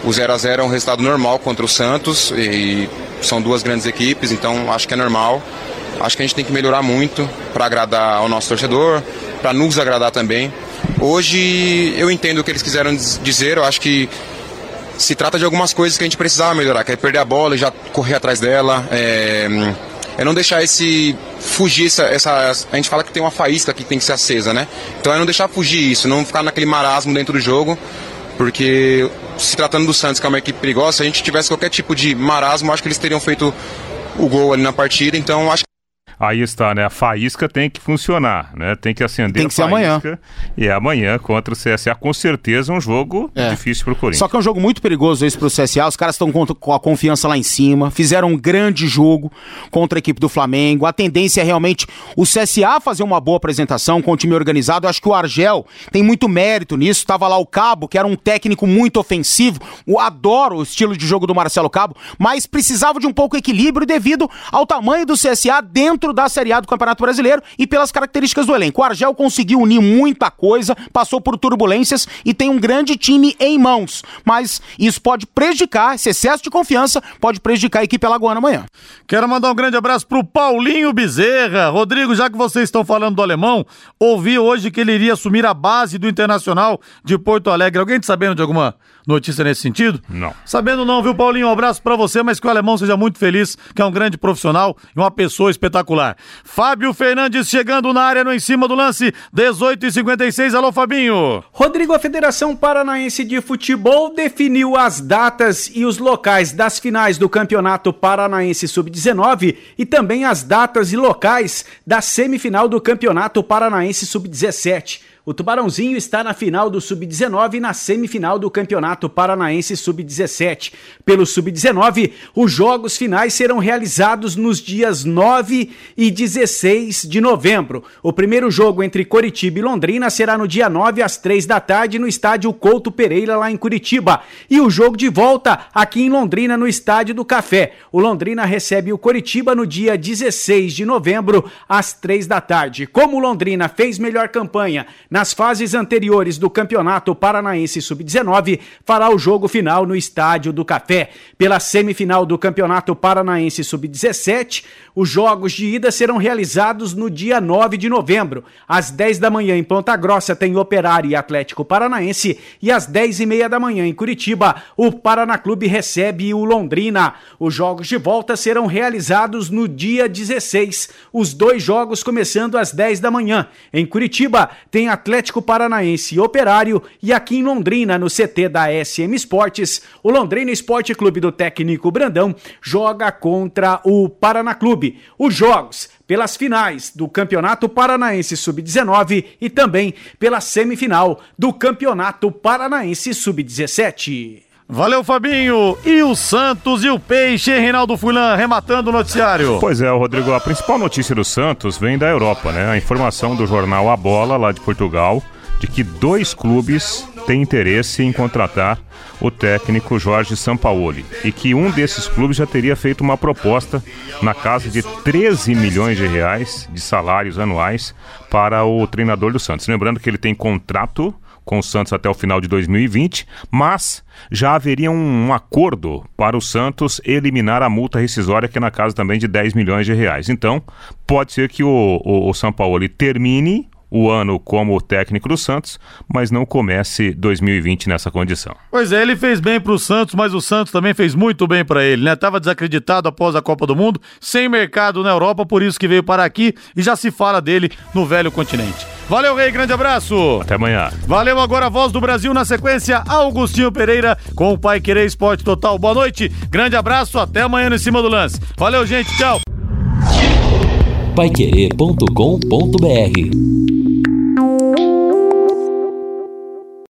o 0 a 0 é um resultado normal contra o Santos e são duas grandes equipes, então acho que é normal. Acho que a gente tem que melhorar muito para agradar ao nosso torcedor, para nos agradar também. Hoje eu entendo o que eles quiseram diz- dizer, eu acho que se trata de algumas coisas que a gente precisava melhorar, que é perder a bola e já correr atrás dela, é, é não deixar esse fugir essa, essa a gente fala que tem uma faísca que tem que ser acesa, né? Então é não deixar fugir isso, não ficar naquele marasmo dentro do jogo, porque se tratando do Santos, que é uma equipe perigosa, se a gente tivesse qualquer tipo de marasmo, acho que eles teriam feito o gol ali na partida, então acho Aí está, né? A faísca tem que funcionar, né? Tem que acender Tem que ser amanhã. E é amanhã contra o CSA. Com certeza um jogo É. difícil pro Corinthians. Só que é um jogo muito perigoso esse pro CSA. Os caras estão com, a confiança lá em cima. Fizeram um grande jogo contra a equipe do Flamengo. A tendência é realmente o CSA fazer uma boa apresentação com o time organizado. Eu acho que o Argel tem muito mérito nisso. Tava lá o Cabo, que era um técnico muito ofensivo. Eu adoro o estilo de jogo do Marcelo Cabo, mas precisava de um pouco de equilíbrio devido ao tamanho do CSA dentro da Série A do Campeonato Brasileiro e pelas características do elenco. O Argel conseguiu unir muita coisa, passou por turbulências e tem um grande time em mãos. Mas isso pode prejudicar, esse excesso de confiança pode prejudicar a equipe alagoana amanhã. Quero mandar um grande abraço pro Paulinho Bezerra. Rodrigo, já que vocês estão falando do alemão, ouvi hoje que ele iria assumir a base do Internacional de Porto Alegre. Alguém tá sabendo de alguma notícia nesse sentido? Não. Sabendo não, viu, Paulinho? Um abraço pra você, mas que o alemão seja muito feliz, que é um grande profissional e uma pessoa espetacular. Fábio Fernandes chegando na área no em cima do lance, 18 e 56. Alô, Fabinho. Rodrigo, a Federação Paranaense de Futebol definiu as datas e os locais das finais do Campeonato Paranaense Sub-19 e também as datas e locais da semifinal do Campeonato Paranaense Sub-17. O Tubarãozinho está na final do Sub-19 e na semifinal do Campeonato Paranaense Sub-17. Pelo Sub-19, os jogos finais serão realizados nos dias 9 e 16 de novembro. O primeiro jogo entre Coritiba e Londrina será no dia 9 às 3 da tarde no estádio Couto Pereira, lá em Curitiba. E o jogo de volta aqui em Londrina, no estádio do Café. O Londrina recebe o Coritiba no dia 16 de novembro, às 3 da tarde. Como o Londrina fez melhor campanha nas fases anteriores do Campeonato Paranaense Sub-19, fará o jogo final no Estádio do Café. Pela semifinal do Campeonato Paranaense Sub-17, os jogos de ida serão realizados no dia 9 de novembro. Às 10 da manhã em Ponta Grossa tem Operário e Atlético Paranaense e às 10 e meia da manhã em Curitiba o Paraná Clube recebe o Londrina. Os jogos de volta serão realizados no dia 16. Os dois jogos começando às 10 da manhã. Em Curitiba tem Atlético Paranaense e Operário e aqui em Londrina, no CT da SM Esportes, o Londrina Esporte Clube do técnico Brandão joga contra o Paraná Clube. Os jogos pelas finais do Campeonato Paranaense Sub-19 e também pela semifinal do Campeonato Paranaense Sub-17. Valeu, Fabinho. E o Santos e o Peixe, Reinaldo Fulan, rematando o noticiário. Pois é, Rodrigo, a principal notícia do Santos vem da Europa, né? A informação do jornal A Bola, lá de Portugal, de que dois clubes têm interesse em contratar o técnico Jorge Sampaoli e que um desses clubes já teria feito uma proposta na casa de 13 milhões de reais de salários anuais para o treinador do Santos. Lembrando que ele tem contrato com o Santos até o final de 2020, mas já haveria um, um, acordo para o Santos eliminar a multa rescisória, que é na casa também de 10 milhões de reais. Então, pode ser que o, o, o São Paulo termine o ano como técnico do Santos, mas não comece 2020 nessa condição. Pois é, ele fez bem pro Santos, mas o Santos também fez muito bem para ele, né? Tava desacreditado após a Copa do Mundo, sem mercado na Europa, por isso que veio para aqui e já se fala dele no velho continente. Valeu, Rei, grande abraço. Até amanhã. Valeu agora a voz do Brasil na sequência, Augustinho Pereira com o Pai Querer Esporte Total. Boa noite, grande abraço, até amanhã no cima do lance. Valeu, gente, tchau. Paiquerê.com.br